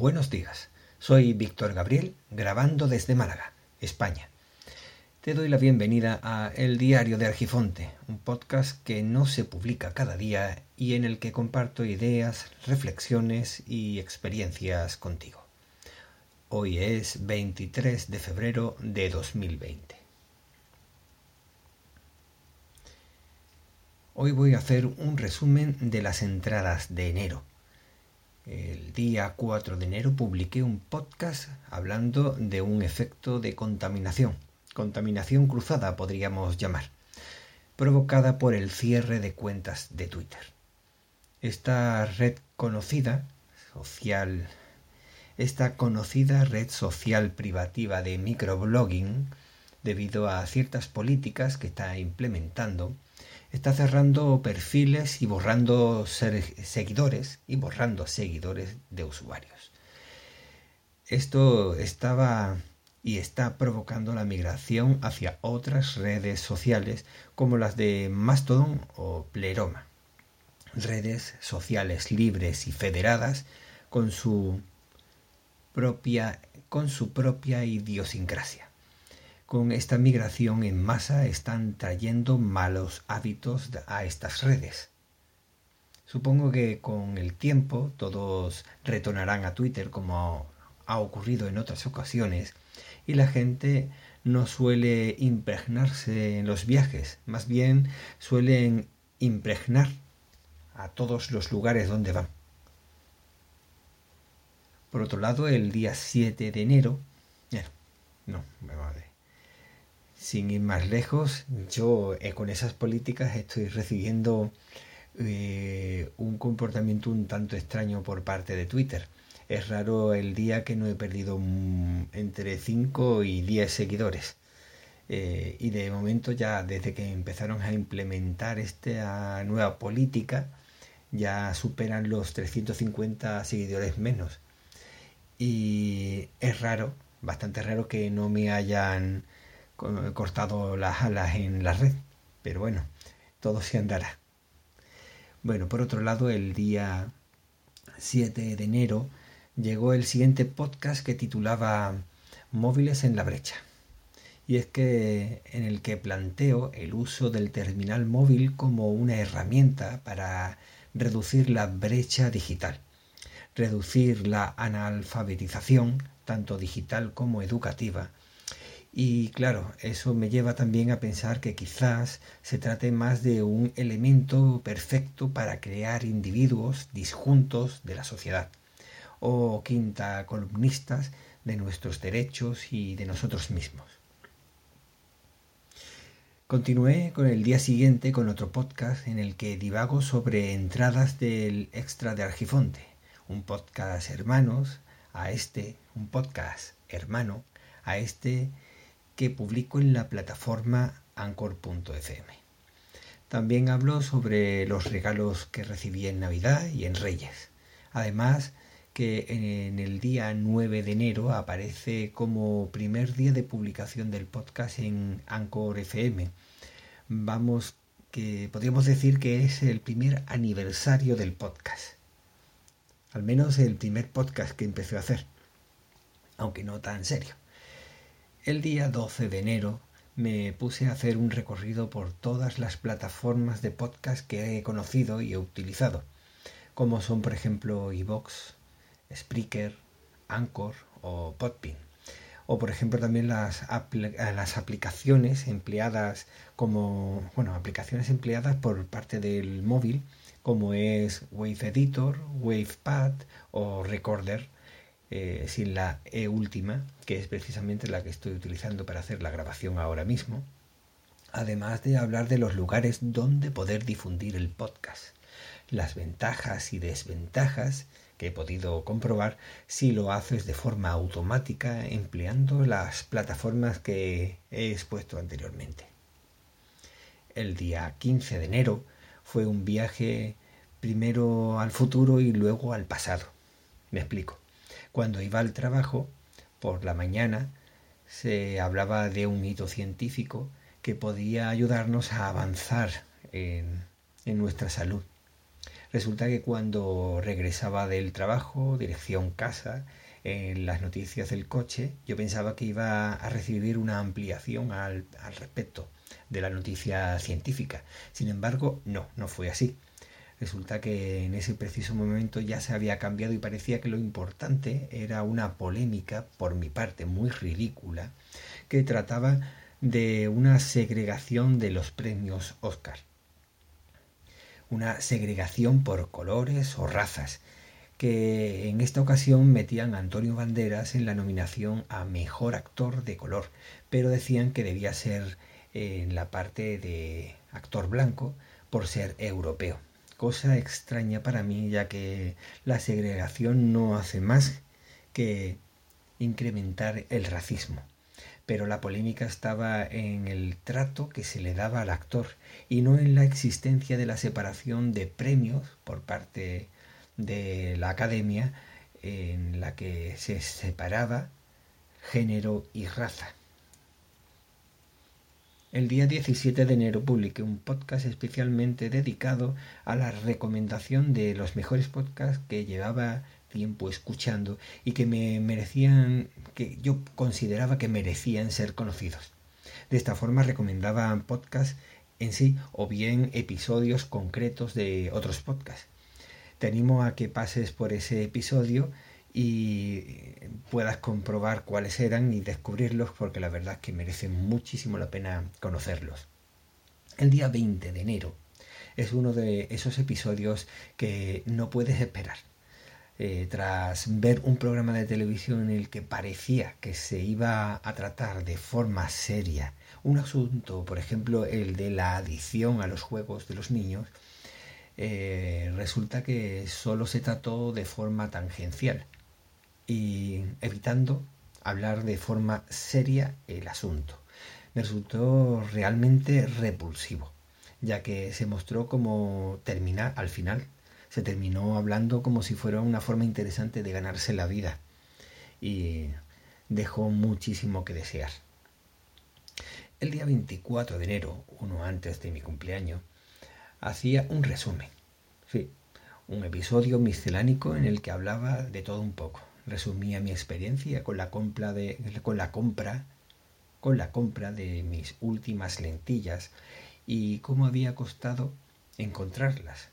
Buenos días, soy Víctor Gabriel, grabando desde Málaga, España. Te doy la bienvenida a El Diario de Argifonte, un podcast que no se publica cada día y en el que comparto ideas, reflexiones y experiencias contigo. Hoy es 23 de febrero de 2020. Hoy voy a hacer un resumen de las entradas de enero el día 4 de enero publiqué un podcast hablando de un efecto de contaminación, contaminación cruzada podríamos llamar, provocada por el cierre de cuentas de Twitter. Esta red conocida, social, esta conocida red social privativa de microblogging, debido a ciertas políticas que está implementando, está cerrando perfiles y borrando seguidores y borrando seguidores de usuarios. Esto estaba y está provocando la migración hacia otras redes sociales como las de Mastodon o Pleroma. Redes sociales libres y federadas con su propia, con su propia idiosincrasia con esta migración en masa están trayendo malos hábitos a estas redes. Supongo que con el tiempo todos retornarán a Twitter como ha ocurrido en otras ocasiones y la gente no suele impregnarse en los viajes, más bien suelen impregnar a todos los lugares donde van. Por otro lado, el día 7 de enero, no, me va a sin ir más lejos, yo eh, con esas políticas estoy recibiendo eh, un comportamiento un tanto extraño por parte de Twitter. Es raro el día que no he perdido mm, entre 5 y 10 seguidores. Eh, y de momento ya desde que empezaron a implementar esta nueva política ya superan los 350 seguidores menos. Y es raro, bastante raro que no me hayan cortado las alas en la red. Pero bueno, todo se andará. Bueno, por otro lado, el día 7 de enero llegó el siguiente podcast que titulaba Móviles en la brecha. Y es que en el que planteo el uso del terminal móvil como una herramienta para reducir la brecha digital, reducir la analfabetización, tanto digital como educativa, y claro, eso me lleva también a pensar que quizás se trate más de un elemento perfecto para crear individuos disjuntos de la sociedad, o quinta columnistas de nuestros derechos y de nosotros mismos. Continué con el día siguiente con otro podcast en el que divago sobre entradas del extra de Argifonte, un podcast hermanos a este, un podcast hermano a este que publico en la plataforma anchor.fm. También hablo sobre los regalos que recibí en Navidad y en Reyes. Además, que en el día 9 de enero aparece como primer día de publicación del podcast en Anchor FM. Vamos, que podríamos decir que es el primer aniversario del podcast. Al menos el primer podcast que empecé a hacer. Aunque no tan serio. El día 12 de enero me puse a hacer un recorrido por todas las plataformas de podcast que he conocido y he utilizado, como son por ejemplo iVox, Spreaker, Anchor o Podbean. O por ejemplo también las, las aplicaciones empleadas como, bueno, aplicaciones empleadas por parte del móvil, como es Wave Editor, WavePad o Recorder eh, sin la E última, que es precisamente la que estoy utilizando para hacer la grabación ahora mismo, además de hablar de los lugares donde poder difundir el podcast, las ventajas y desventajas que he podido comprobar si lo haces de forma automática empleando las plataformas que he expuesto anteriormente. El día 15 de enero fue un viaje primero al futuro y luego al pasado. Me explico. Cuando iba al trabajo, por la mañana, se hablaba de un hito científico que podía ayudarnos a avanzar en, nuestra salud. Resulta que cuando regresaba del trabajo, dirección casa, en las noticias del coche, yo pensaba que iba a recibir una ampliación al, al respecto de la noticia científica. Sin embargo, no, no fue así. Resulta que en ese preciso momento ya se había cambiado y parecía que lo importante era una polémica, por mi parte muy ridícula, que trataba de una segregación de los premios Oscar. Una segregación por colores o razas, que en esta ocasión metían a Antonio Banderas en la nominación a Mejor Actor de Color, pero decían que debía ser en la parte de actor blanco por ser europeo. Cosa extraña para mí ya que la segregación no hace más que incrementar el racismo pero la polémica estaba en el trato que se le daba al actor y no en la existencia de la separación de premios por parte de la academia en la que se separaba género y raza. El día 17 de enero publiqué un podcast especialmente dedicado a la recomendación de los mejores podcasts que llevaba tiempo escuchando y que me merecían, que yo consideraba que merecían ser conocidos. De esta forma recomendaba podcasts en sí o bien episodios concretos de otros podcasts. Te animo a que pases por ese episodio y puedas comprobar cuáles eran y descubrirlos porque la verdad es que merecen muchísimo la pena conocerlos. El día 20 de enero es uno de esos episodios que no puedes esperar. Eh, tras ver un programa de televisión en el que parecía que se iba a tratar de forma seria un asunto, por ejemplo, el de la adicción a los juegos de los niños, eh, resulta que solo se trató de forma tangencial y evitando hablar de forma seria el asunto. Me resultó realmente repulsivo, ya que se mostró como terminar al final se terminó hablando como si fuera una forma interesante de ganarse la vida y dejó muchísimo que desear. El día 24 de enero, uno antes de mi cumpleaños, hacía un resumen, sí, un episodio miscelánico en el que hablaba de todo un poco. Resumía mi experiencia con la compra de con la compra con la compra de mis últimas lentillas y cómo había costado encontrarlas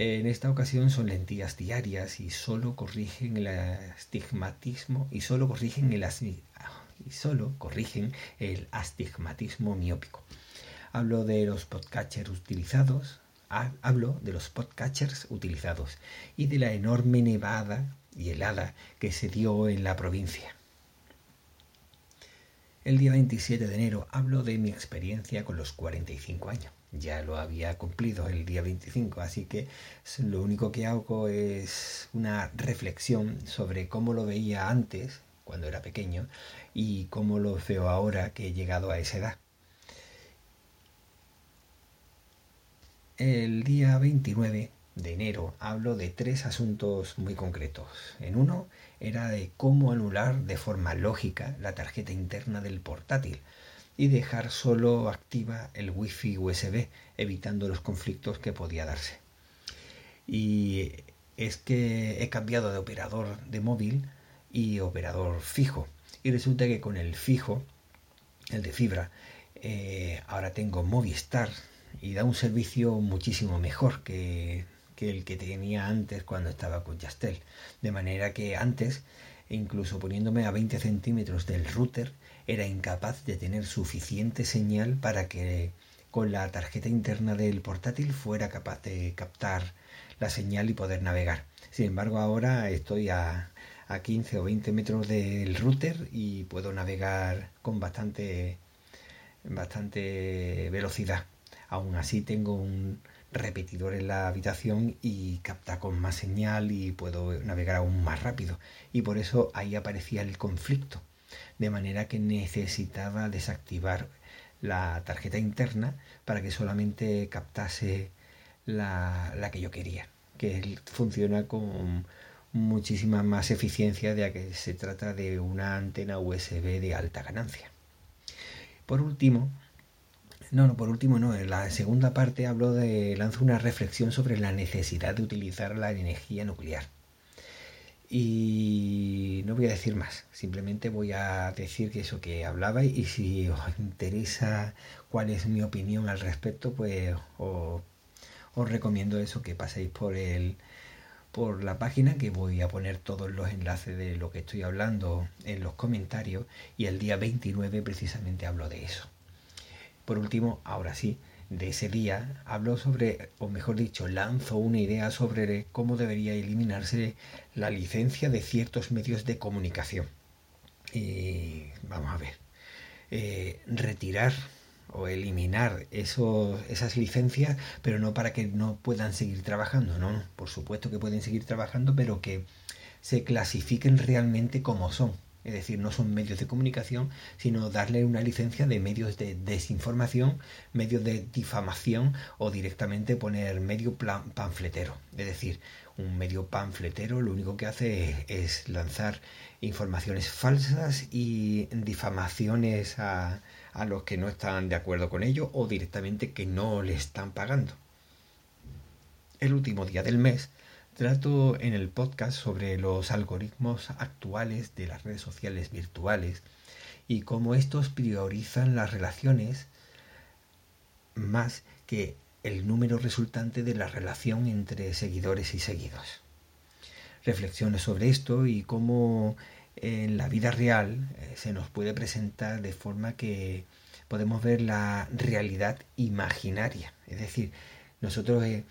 en esta ocasión son lentillas diarias y solo corrigen el astigmatismo y solo corrigen el y solo el astigmatismo miópico. Hablo de los podcatchers utilizados, hablo de los podcatchers utilizados y de la enorme nevada y helada que se dio en la provincia. El día 27 de enero hablo de mi experiencia con los 45 años ya lo había cumplido el día 25, así que lo único que hago es una reflexión sobre cómo lo veía antes, cuando era pequeño, y cómo lo veo ahora que he llegado a esa edad. El día 29 de enero hablo de tres asuntos muy concretos. En uno era de cómo anular de forma lógica la tarjeta interna del portátil y dejar solo activa el wifi USB, evitando los conflictos que podía darse. Y es que he cambiado de operador de móvil y operador fijo. Y resulta que con el fijo, el de fibra, eh, ahora tengo Movistar y da un servicio muchísimo mejor que, que el que tenía antes cuando estaba con Yastel. De manera que antes, incluso poniéndome a 20 centímetros del router, era incapaz de tener suficiente señal para que con la tarjeta interna del portátil fuera capaz de captar la señal y poder navegar. Sin embargo, ahora estoy a, a 15 o 20 metros del router y puedo navegar con bastante, bastante velocidad. Aún así tengo un repetidor en la habitación y capta con más señal y puedo navegar aún más rápido. Y por eso ahí aparecía el conflicto de manera que necesitaba desactivar la tarjeta interna para que solamente captase la, la que yo quería, que funciona con muchísima más eficiencia ya que se trata de una antena USB de alta ganancia. Por último, No, no, por último no. En la segunda parte hablo de. lanzo una reflexión sobre la necesidad de utilizar la energía nuclear. Y no voy a decir más, simplemente voy a decir que eso que hablaba y si os interesa cuál es mi opinión al respecto, pues os, os recomiendo eso que paséis por el por la página que voy a poner todos los enlaces de lo que estoy hablando en los comentarios y el día 29 precisamente hablo de eso. Por último, ahora sí, de ese día hablo sobre, o mejor dicho, lanzo una idea sobre cómo debería eliminarse la licencia de ciertos medios de comunicación. Y vamos a ver, eh, retirar o eliminar esos, esas licencias, pero no para que no puedan seguir trabajando, no, por supuesto que pueden seguir trabajando, pero que se clasifiquen realmente como son es decir, no son medios de comunicación, sino darle una licencia de medios de desinformación, medios de difamación o directamente poner medio panfletero. Es decir, un medio panfletero lo único que hace es, lanzar informaciones falsas y difamaciones a, a los que no están de acuerdo con ello o directamente que no le están pagando. El último día del mes Trato en el podcast sobre los algoritmos actuales de las redes sociales virtuales y cómo estos priorizan las relaciones más que el número resultante de la relación entre seguidores y seguidos. Reflexiones sobre esto y cómo en la vida real eh, se nos puede presentar de forma que podemos ver la realidad imaginaria. Es decir, nosotros eh,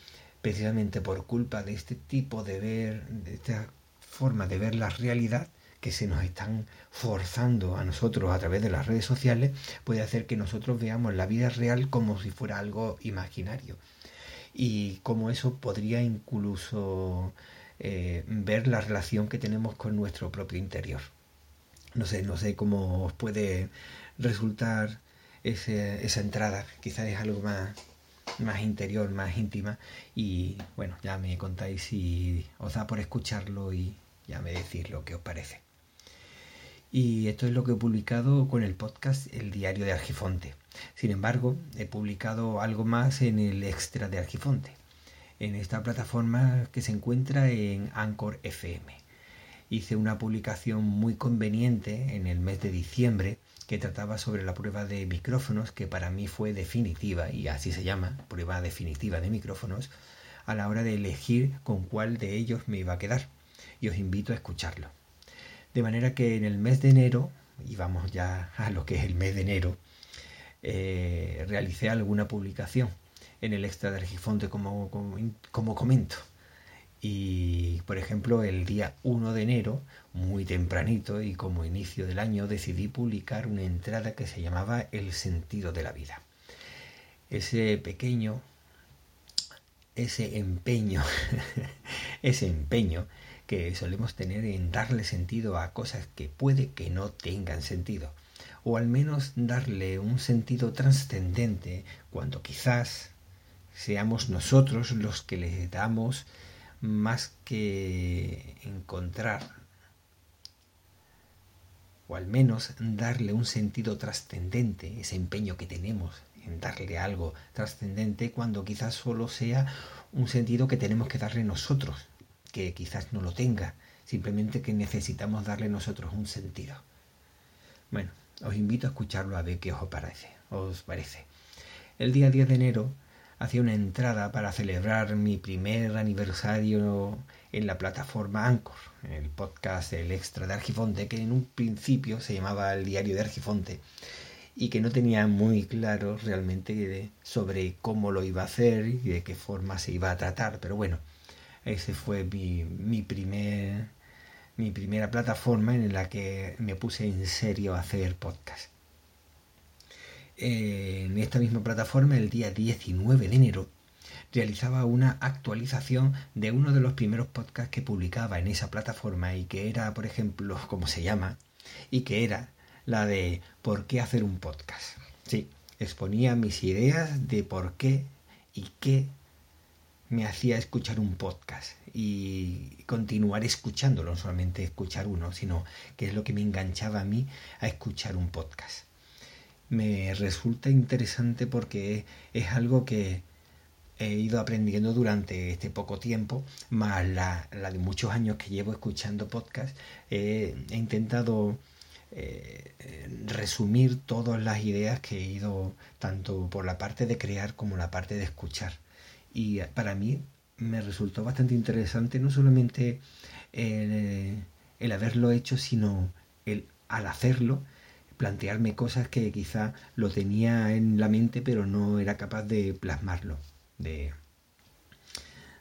precisamente por culpa de este tipo de ver, de esta forma de ver la realidad que se nos están forzando a nosotros a través de las redes sociales, puede hacer que nosotros veamos la vida real como si fuera algo imaginario. Y como eso podría incluso eh, ver la relación que tenemos con nuestro propio interior. No sé, no sé cómo os puede resultar esa entrada. Quizás es algo más, más interior, más íntima. Y bueno, ya me contáis si os da por escucharlo y ya me decís lo que os parece. Y esto es lo que he publicado con el podcast El Diario de Argifonte. Sin embargo, he publicado algo más en el extra de Argifonte, en esta plataforma que se encuentra en Anchor FM. Hice una publicación muy conveniente en el mes de diciembre que trataba sobre la prueba de micrófonos, que para mí fue definitiva, y así se llama, prueba definitiva de micrófonos, a la hora de elegir con cuál de ellos me iba a quedar. Y os invito a escucharlo. De manera que en el mes de enero, y vamos ya a lo que es el mes de enero, eh, realicé alguna publicación en el extra de Argifonte como, como, como comento. Y, por ejemplo, el día 1 de enero, muy tempranito y como inicio del año, decidí publicar una entrada que se llamaba El sentido de la vida. Ese pequeño, ese empeño, ese empeño que solemos tener en darle sentido a cosas que puede que no tengan sentido, o al menos darle un sentido trascendente cuando quizás seamos nosotros los que le damos más que encontrar o al menos darle un sentido trascendente, ese empeño que tenemos en darle algo trascendente cuando quizás solo sea un sentido que tenemos que darle nosotros, que quizás no lo tenga, simplemente que necesitamos darle nosotros un sentido. Bueno, os invito a escucharlo a ver qué os parece. Os parece. El día 10 de enero hacía una entrada para celebrar mi primer aniversario en la plataforma Anchor, en el podcast El Extra de Argifonte, que en un principio se llamaba El Diario de Argifonte y que no tenía muy claro realmente sobre cómo lo iba a hacer y de qué forma se iba a tratar, pero bueno, ese fue mi, mi primer mi primera plataforma en la que me puse en serio a hacer podcast en esta misma plataforma el día 19 de enero realizaba una actualización de uno de los primeros podcasts que publicaba en esa plataforma y que era, por ejemplo, como se llama, y que era la de ¿por qué hacer un podcast? Sí, exponía mis ideas de por qué y qué me hacía escuchar un podcast y continuar escuchándolo, no solamente escuchar uno, sino qué es lo que me enganchaba a mí a escuchar un podcast. Me resulta interesante porque es, algo que he ido aprendiendo durante este poco tiempo, más la, de muchos años que llevo escuchando podcast. he intentado eh, resumir todas las ideas que he ido tanto por la parte de crear como la parte de escuchar. Y para mí me resultó bastante interesante no solamente el, el haberlo hecho, sino el al hacerlo plantearme cosas que quizá lo tenía en la mente pero no era capaz de plasmarlo, de,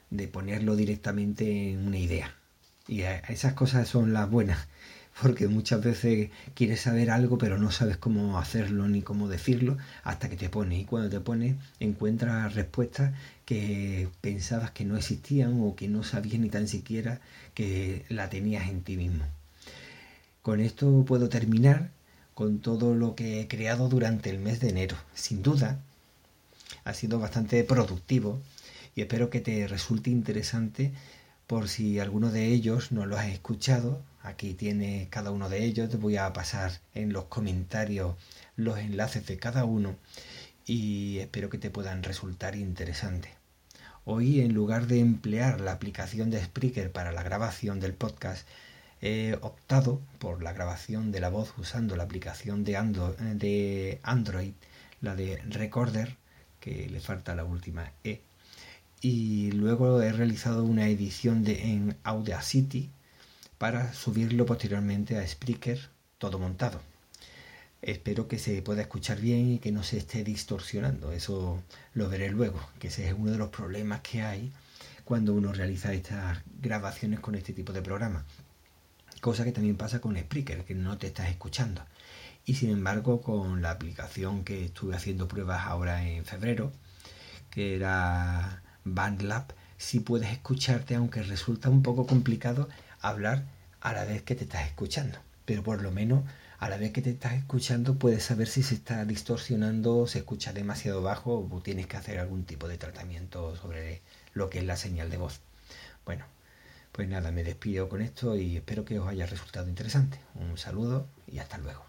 de ponerlo directamente en una idea. Y esas cosas son las buenas, porque muchas veces quieres saber algo pero no sabes cómo hacerlo ni cómo decirlo hasta que te pones. Y cuando te pones encuentras respuestas que pensabas que no existían o que no sabías ni tan siquiera que la tenías en ti mismo. Con esto puedo terminar con todo lo que he creado durante el mes de enero. Sin duda, ha sido bastante productivo y espero que te resulte interesante por si alguno de ellos no lo has escuchado. Aquí tiene cada uno de ellos. Te voy a pasar en los comentarios los enlaces de cada uno y espero que te puedan resultar interesantes. Hoy, en lugar de emplear la aplicación de Spreaker para la grabación del podcast, he optado por la grabación de la voz usando la aplicación de, Android, la de Recorder, que le falta la última E. Y luego he realizado una edición de, en Audacity para subirlo posteriormente a Spreaker todo montado. Espero que se pueda escuchar bien y que no se esté distorsionando. Eso lo veré luego, que ese es uno de los problemas que hay cuando uno realiza estas grabaciones con este tipo de programa cosa que también pasa con Spreaker, que no te estás escuchando. Y sin embargo, con la aplicación que estuve haciendo pruebas ahora en febrero, que era BandLab, sí puedes escucharte, aunque resulta un poco complicado hablar a la vez que te estás escuchando. Pero por lo menos a la vez que te estás escuchando puedes saber si se está distorsionando, se escucha demasiado bajo o tienes que hacer algún tipo de tratamiento sobre lo que es la señal de voz. Bueno, pues nada, me despido con esto y espero que os haya resultado interesante. Un saludo y hasta luego.